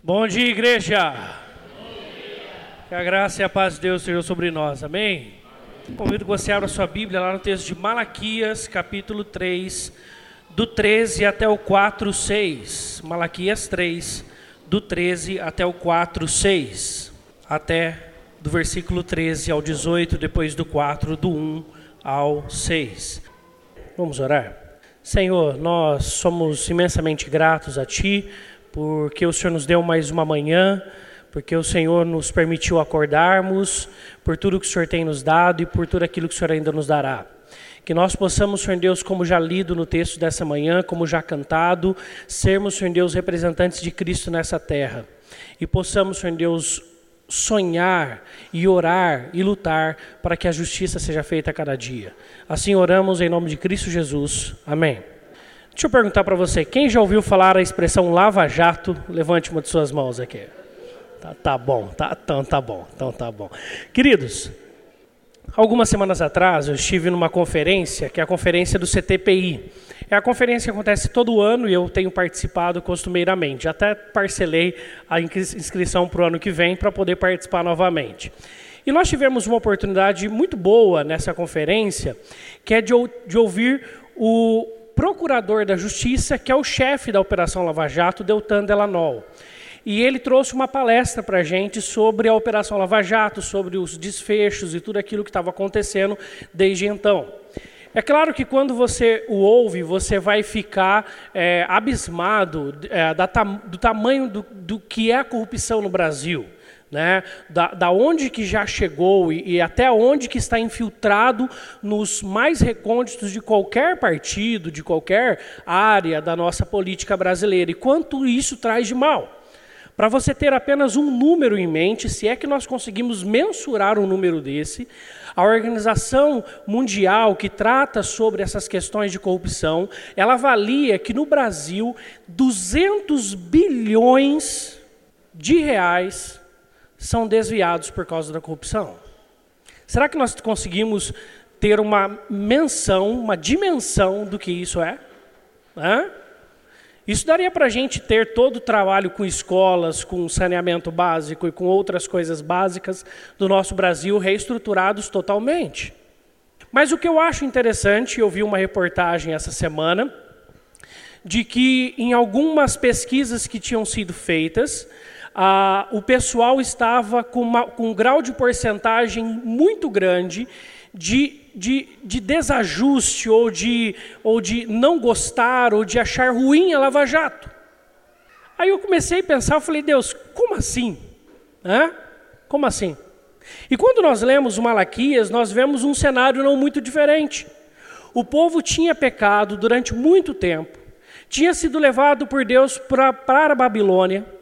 Bom dia, igreja. Que a graça e a paz de Deus sejam sobre nós. Amém? Convido que você abra sua Bíblia lá no texto de Malaquias, capítulo 3, do 13 até o 4, 6. Malaquias 3, do 13 até o 4, 6. Até do versículo 13 ao 18, depois do 4, do 1 ao 6. Vamos orar? Senhor, nós somos imensamente gratos a Ti porque o Senhor nos deu mais uma manhã, porque o Senhor nos permitiu acordarmos, por tudo que o Senhor tem nos dado e por tudo aquilo que o Senhor ainda nos dará. Que nós possamos, Senhor Deus, como já lido no texto dessa manhã, como já cantado, sermos, Senhor Deus, representantes de Cristo nessa terra. E possamos, Senhor Deus, sonhar e orar e lutar para que a justiça seja feita a cada dia. Assim oramos em nome de Cristo Jesus. Amém. Deixa eu perguntar para você, quem já ouviu falar a expressão lava-jato? Levante uma de suas mãos aqui. Tá, tá bom, tá, então tá bom, então tá bom. Queridos, algumas semanas atrás eu estive numa conferência, que é a conferência do CTPI. É a conferência que acontece todo ano e eu tenho participado costumeiramente. Até parcelei a inscrição para o ano que vem para poder participar novamente. E nós tivemos uma oportunidade muito boa nessa conferência, que é de, de ouvir o, procurador da Justiça, que é o chefe da Operação Lava Jato, Deltan Delanol. E ele trouxe uma palestra para a gente sobre a Operação Lava Jato, sobre os desfechos e tudo aquilo que estava acontecendo desde então. É claro que quando você o ouve, você vai ficar é, abismado é, da, do tamanho do, do que é a corrupção no Brasil né? da, da onde que já chegou e, e, até onde que está infiltrado nos mais recônditos de qualquer partido, de qualquer área da nossa política brasileira, e quanto isso traz de mal. Para você ter apenas um número em mente, se é que nós conseguimos mensurar um número desse, a Organização Mundial que trata sobre essas questões de corrupção, ela avalia que no Brasil 200 bilhões de reais são desviados por causa da corrupção? Será que nós conseguimos ter uma menção, uma dimensão do que isso é? Hã? Isso daria para a gente ter todo o trabalho com escolas, com saneamento básico e com outras coisas básicas do nosso Brasil reestruturados totalmente. Mas o que eu acho interessante, eu vi uma reportagem essa semana, de que em algumas pesquisas que tinham sido feitas, ah, o pessoal estava com, uma, com um grau de porcentagem muito grande de, de, de, desajuste ou de, ou de não gostar ou de achar ruim a Lava Jato. Aí eu comecei a pensar, eu falei, Deus, como assim? Hã? Como assim? E quando nós lemos o Malaquias, nós vemos um cenário não muito diferente. O povo tinha pecado durante muito tempo, tinha sido levado por Deus para a Babilônia,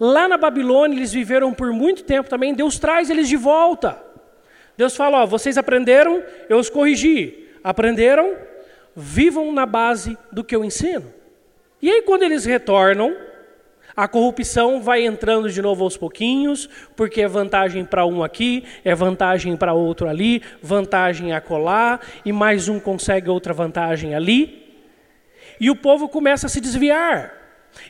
Lá na Babilônia eles viveram por muito tempo também, Deus traz eles de volta. Deus fala: ó, vocês aprenderam, eu os corrigi. Aprenderam? Vivam na base do que eu ensino. E aí, quando eles retornam, a corrupção vai entrando de novo aos pouquinhos, porque é vantagem para um aqui, é vantagem para outro ali, vantagem acolá, e mais um consegue outra vantagem ali. E o povo começa a se desviar.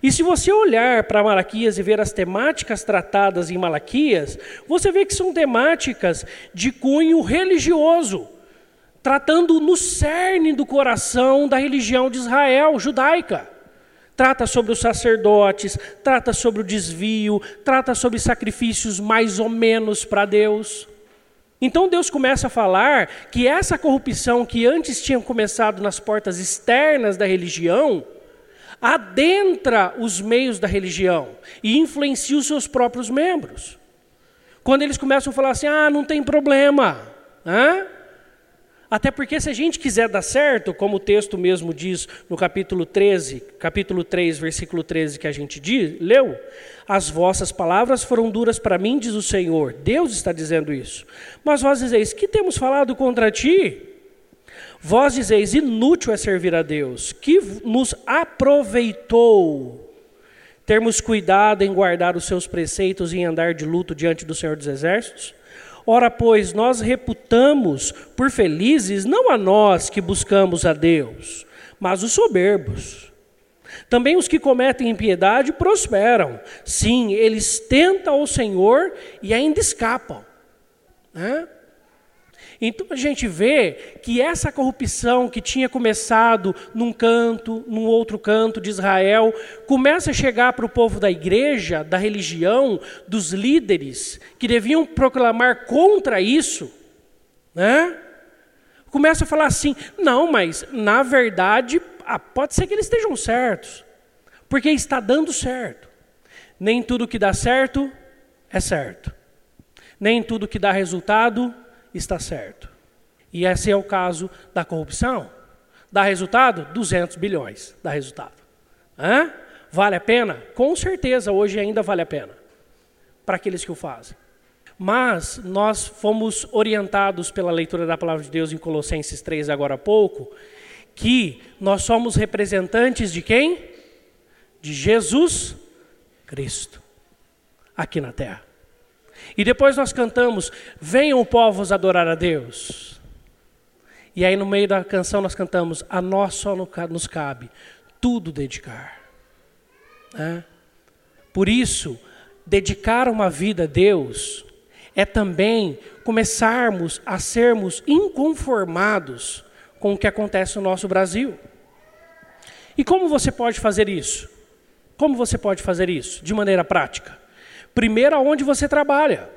E se você olhar para Malaquias e ver as temáticas tratadas em Malaquias, você vê que são temáticas de cunho religioso, tratando no cerne do coração da religião de Israel, judaica. Trata sobre os sacerdotes, trata sobre o desvio, trata sobre sacrifícios mais ou menos para Deus. Então Deus começa a falar que essa corrupção que antes tinha começado nas portas externas da religião, adentra os meios da religião e influencia os seus próprios membros. Quando eles começam a falar assim, ah, não tem problema. Hã? Até porque se a gente quiser dar certo, como o texto mesmo diz no capítulo 13, capítulo 3, versículo 13 que a gente diz, leu, as vossas palavras foram duras para mim, diz o Senhor. Deus está dizendo isso. Mas vós dizeis, que temos falado contra ti? Vós dizeis: inútil é servir a Deus, que nos aproveitou termos cuidado em guardar os seus preceitos e em andar de luto diante do Senhor dos Exércitos? Ora, pois, nós reputamos por felizes não a nós que buscamos a Deus, mas os soberbos. Também os que cometem impiedade prosperam. Sim, eles tentam o Senhor e ainda escapam. Né? Então a gente vê que essa corrupção que tinha começado num canto, num outro canto de Israel, começa a chegar para o povo da igreja, da religião, dos líderes, que deviam proclamar contra isso. Né? Começa a falar assim: não, mas na verdade, ah, pode ser que eles estejam certos, porque está dando certo. Nem tudo que dá certo é certo. Nem tudo que dá resultado está certo. E esse é o caso da corrupção. Dá resultado? 200 bilhões dá resultado. Hã? Vale a pena? Com certeza, hoje ainda vale a pena para aqueles que o fazem. Mas nós fomos orientados pela leitura da palavra de Deus em Colossenses 3 agora há pouco, que nós somos representantes de quem? De Jesus Cristo, aqui na terra. E depois nós cantamos: Venham povos adorar a Deus. E aí no meio da canção nós cantamos: A nós só nos cabe tudo dedicar. É? Por isso, dedicar uma vida a Deus é também começarmos a sermos inconformados com o que acontece no nosso Brasil. E como você pode fazer isso? Como você pode fazer isso de maneira prática? Primeiro, aonde você trabalha.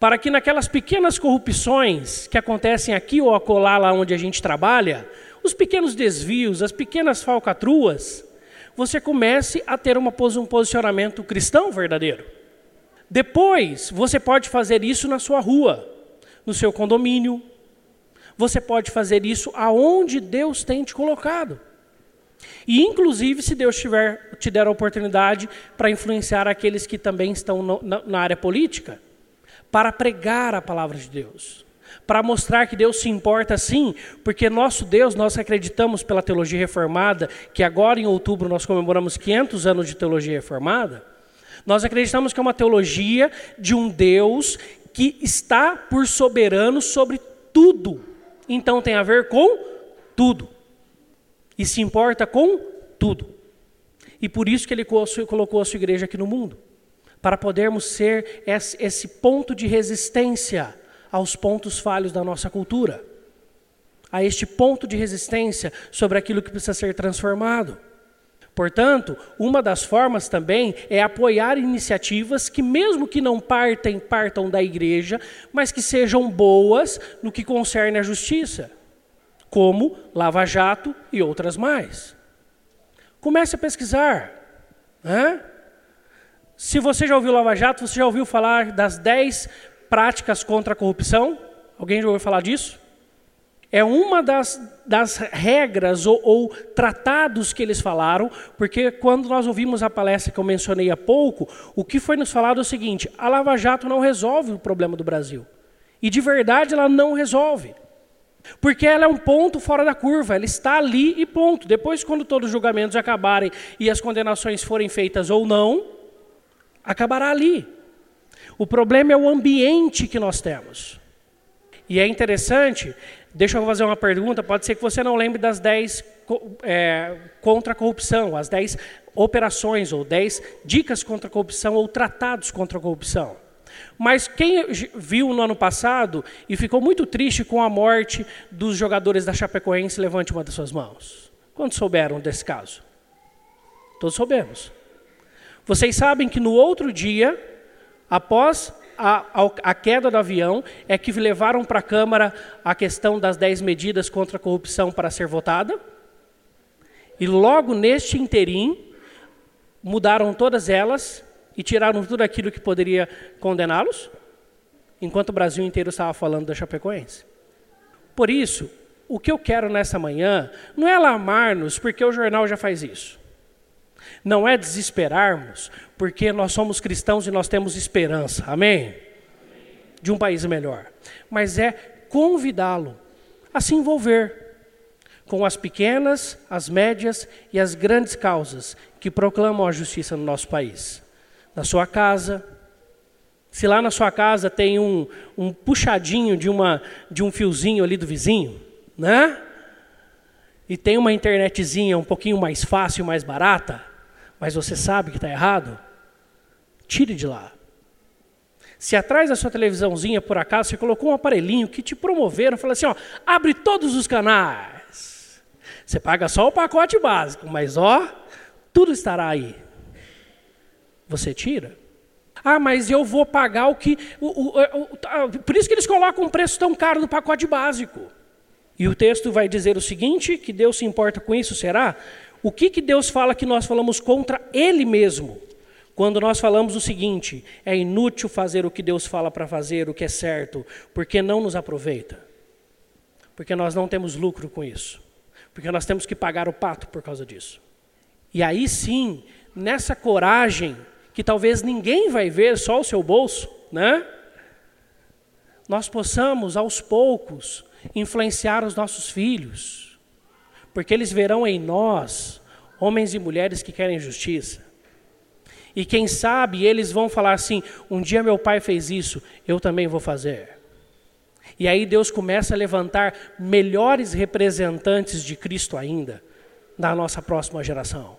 Para que naquelas pequenas corrupções que acontecem aqui ou acolá, lá onde a gente trabalha, os pequenos desvios, as pequenas falcatruas, você comece a ter uma, um posicionamento cristão verdadeiro. Depois, você pode fazer isso na sua rua, no seu condomínio. Você pode fazer isso aonde Deus tem te colocado. E, inclusive, se Deus tiver, te der a oportunidade para influenciar aqueles que também estão no, na, na área política, para pregar a palavra de Deus, para mostrar que Deus se importa sim, porque nosso Deus, nós acreditamos pela teologia reformada, que agora em outubro nós comemoramos 500 anos de teologia reformada, nós acreditamos que é uma teologia de um Deus que está por soberano sobre tudo. Então tem a ver com tudo e se importa com tudo. E por isso que ele colocou a sua igreja aqui no mundo, para podermos ser esse ponto de resistência aos pontos falhos da nossa cultura, a este ponto de resistência sobre aquilo que precisa ser transformado. Portanto, uma das formas também é apoiar iniciativas que, mesmo que não partem, partam da igreja, mas que sejam boas no que concerne à justiça como Lava Jato e outras mais. Comece a pesquisar. Né? Se você já ouviu Lava Jato, você já ouviu falar das 10 práticas contra a corrupção? Alguém já ouviu falar disso? É uma das, das regras ou, ou, tratados que eles falaram, porque quando nós ouvimos a palestra que eu mencionei há pouco, o que foi nos falado é o seguinte: a Lava Jato não resolve o problema do Brasil. E de verdade ela não resolve. Porque ela é um ponto fora da curva, ela está ali e ponto. Depois, quando todos os julgamentos acabarem e as condenações forem feitas ou não, acabará ali. O problema é o ambiente que nós temos. E é interessante, deixa eu fazer uma pergunta, pode ser que você não lembre das 10 é, contra a corrupção, as 10 operações ou 10 dicas contra a corrupção ou tratados contra a corrupção. Mas quem viu no ano passado e ficou muito triste com a morte dos jogadores da Chapecoense, levante uma das suas mãos. Quantos souberam desse caso? Todos soubemos. Vocês sabem que no outro dia, após a, a, a queda do avião, é que levaram para a Câmara a questão das 10 medidas contra a corrupção para ser votada? E logo neste interim, mudaram todas elas e tiraram tudo aquilo que poderia condená-los, enquanto o Brasil inteiro estava falando da Chapecoense. Por isso, o que eu quero nessa manhã não é alarmar-nos, porque o jornal já faz isso. Não é desesperarmos, porque nós somos cristãos e nós temos esperança, amém? De um país melhor. Mas é convidá-lo a se envolver com as pequenas, as médias e as grandes causas que proclamam a justiça no nosso país na sua casa. Se lá na sua casa tem um, um puxadinho de, uma, de um fiozinho ali do vizinho, né? e tem uma internetzinha um pouquinho mais fácil, mais barata, mas você sabe que está errado, tire de lá. Se atrás da sua televisãozinha, por acaso, você colocou um aparelhinho que te promoveram, fala assim, ó, abre todos os canais. Você paga só o pacote básico, mas ó, tudo estará aí. Você tira. Ah, mas eu vou pagar o que. O, o, o, tá, por isso que eles colocam um preço tão caro no pacote básico. E o texto vai dizer o seguinte: que Deus se importa com isso, será? O que, que Deus fala que nós falamos contra Ele mesmo? Quando nós falamos o seguinte: é inútil fazer o que Deus fala para fazer, o que é certo, porque não nos aproveita. Porque nós não temos lucro com isso. Porque nós temos que pagar o pato por causa disso. E aí sim, nessa coragem, que talvez ninguém vai ver, só o seu bolso, né? Nós possamos aos poucos influenciar os nossos filhos, porque eles verão em nós homens e mulheres que querem justiça. E quem sabe eles vão falar assim: um dia meu pai fez isso, eu também vou fazer. E aí Deus começa a levantar melhores representantes de Cristo ainda na nossa próxima geração.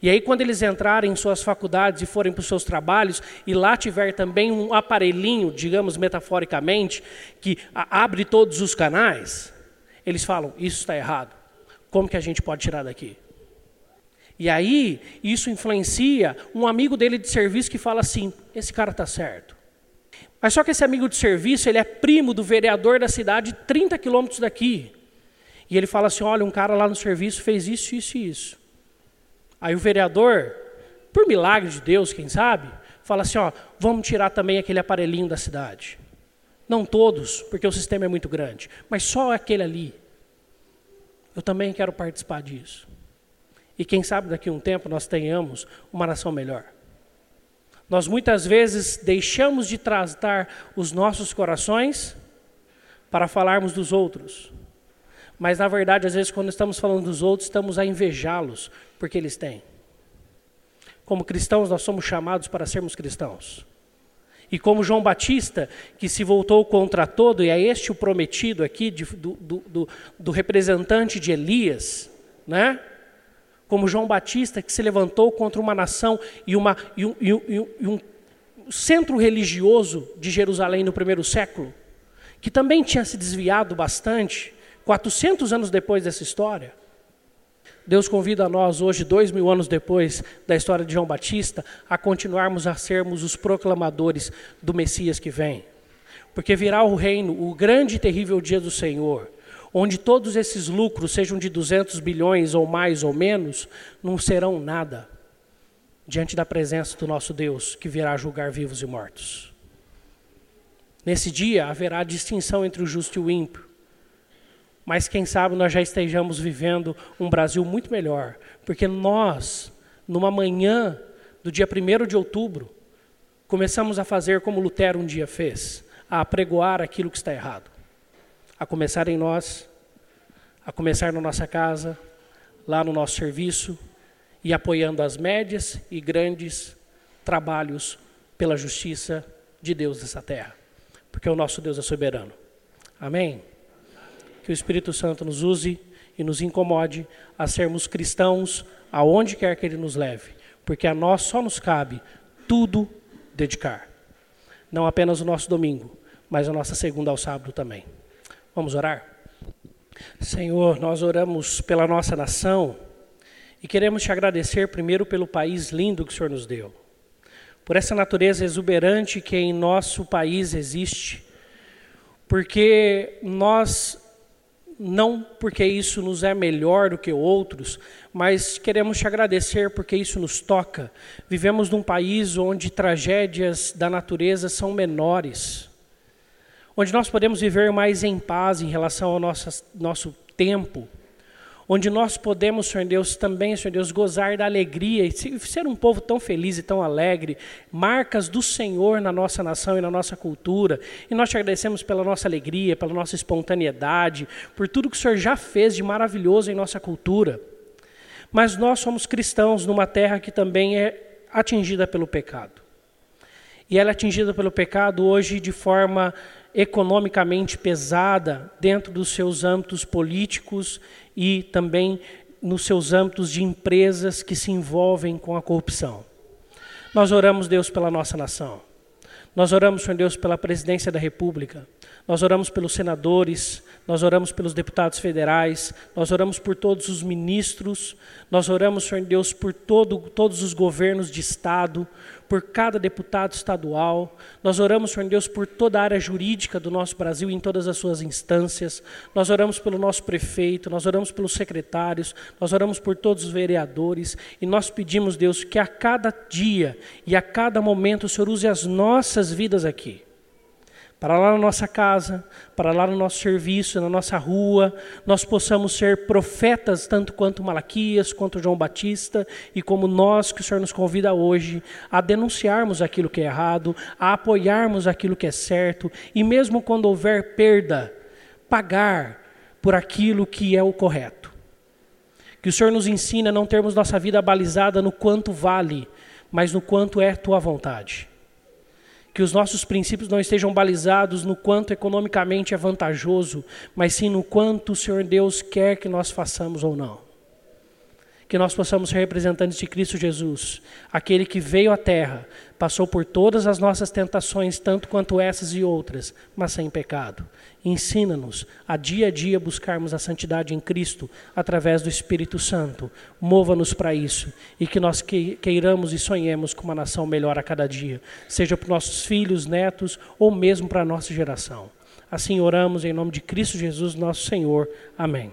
E aí, quando eles entrarem em suas faculdades e forem para os seus trabalhos, e lá tiver também um aparelhinho, digamos metaforicamente, que abre todos os canais, eles falam: Isso está errado. Como que a gente pode tirar daqui? E aí, isso influencia um amigo dele de serviço que fala assim: Esse cara está certo. Mas só que esse amigo de serviço, ele é primo do vereador da cidade, 30 quilômetros daqui. E ele fala assim: Olha, um cara lá no serviço fez isso, isso e isso. Aí o vereador, por milagre de Deus, quem sabe, fala assim: ó, vamos tirar também aquele aparelhinho da cidade. Não todos, porque o sistema é muito grande, mas só aquele ali. Eu também quero participar disso. E quem sabe daqui a um tempo nós tenhamos uma nação melhor. Nós muitas vezes deixamos de tratar os nossos corações para falarmos dos outros. Mas na verdade, às vezes, quando estamos falando dos outros, estamos a invejá-los, porque eles têm. Como cristãos, nós somos chamados para sermos cristãos. E como João Batista, que se voltou contra todo, e é este o prometido aqui de, do, do, do, representante de Elias, né? como João Batista, que se levantou contra uma nação e, uma, e, um, e, um, e um centro religioso de Jerusalém no primeiro século, que também tinha se desviado bastante, 400 anos depois dessa história. Deus convida a nós hoje, dois mil anos depois da história de João Batista, a continuarmos a sermos os proclamadores do Messias que vem. Porque virá o reino, o grande e terrível dia do Senhor, onde todos esses lucros, sejam de 200 bilhões ou mais ou menos, não serão nada diante da presença do nosso Deus, que virá julgar vivos e mortos. Nesse dia haverá distinção entre o justo e o ímpio mas quem sabe nós já estejamos vivendo um Brasil muito melhor, porque nós, numa manhã do dia 1 de outubro, começamos a fazer como Lutero um dia fez, a apregoar aquilo que está errado. A começar em nós, a começar na nossa casa, lá no nosso serviço, e apoiando as médias e grandes trabalhos pela justiça de Deus nessa terra, porque o nosso Deus é soberano. Amém? Que o Espírito Santo nos use e nos incomode a sermos cristãos aonde quer que Ele nos leve, porque a nós só nos cabe tudo dedicar. Não apenas o nosso domingo, mas a nossa segunda ao sábado também. Vamos orar? Senhor, nós oramos pela nossa nação e queremos te agradecer primeiro pelo país lindo que o Senhor nos deu, por essa natureza exuberante que em nosso país existe, porque nós não porque isso nos é melhor do que outros, mas queremos te agradecer porque isso nos toca. Vivemos num país onde tragédias da natureza são menores, onde nós podemos viver mais em paz em relação ao nosso, nosso tempo, onde nós podemos, Senhor Deus, também, Senhor Deus, gozar da alegria e ser um povo tão feliz e tão alegre, marcas do Senhor na nossa nação e na nossa cultura. E nós te agradecemos pela nossa alegria, pela nossa espontaneidade, por tudo que o Senhor já fez de maravilhoso em nossa cultura. Mas nós somos cristãos numa terra que também é atingida pelo pecado. E ela é atingida pelo pecado hoje de forma economicamente pesada dentro dos seus âmbitos políticos e também nos seus âmbitos de empresas que se envolvem com a corrupção. Nós oramos, Deus, pela nossa nação. Nós oramos, Senhor Deus, pela presidência da República. Nós oramos pelos senadores, nós oramos pelos deputados federais, nós oramos por todos os ministros, nós oramos, Senhor Deus, por todo, todos os governos de Estado, por cada deputado estadual, nós oramos, Senhor Deus, por toda a área jurídica do nosso Brasil em todas as suas instâncias, nós oramos pelo nosso prefeito, nós oramos pelos secretários, nós oramos por todos os vereadores e nós pedimos, Deus, que a cada dia e a cada momento o Senhor use as nossas vidas aqui para lá na nossa casa, para lá no nosso serviço, na nossa rua, nós possamos ser profetas tanto quanto Malaquias, quanto João Batista, e como nós que o Senhor nos convida hoje a denunciarmos aquilo que é errado, a apoiarmos aquilo que é certo, e mesmo quando houver perda, pagar por aquilo que é o correto. Que o Senhor nos ensine a não termos nossa vida balizada no quanto vale, mas no quanto é tua vontade que os nossos princípios não estejam balizados no quanto economicamente é vantajoso, mas sim no quanto o Senhor Deus quer que nós façamos ou não. Que nós possamos ser representantes de Cristo Jesus, aquele que veio à terra, passou por todas as nossas tentações, tanto quanto essas e outras, mas sem pecado. Ensina-nos a dia a dia buscarmos a santidade em Cristo através do Espírito Santo. Mova-nos para isso e que nós queiramos e sonhemos com uma nação melhor a cada dia, seja para nossos filhos, netos ou mesmo para a nossa geração. Assim oramos em nome de Cristo Jesus, nosso Senhor. Amém.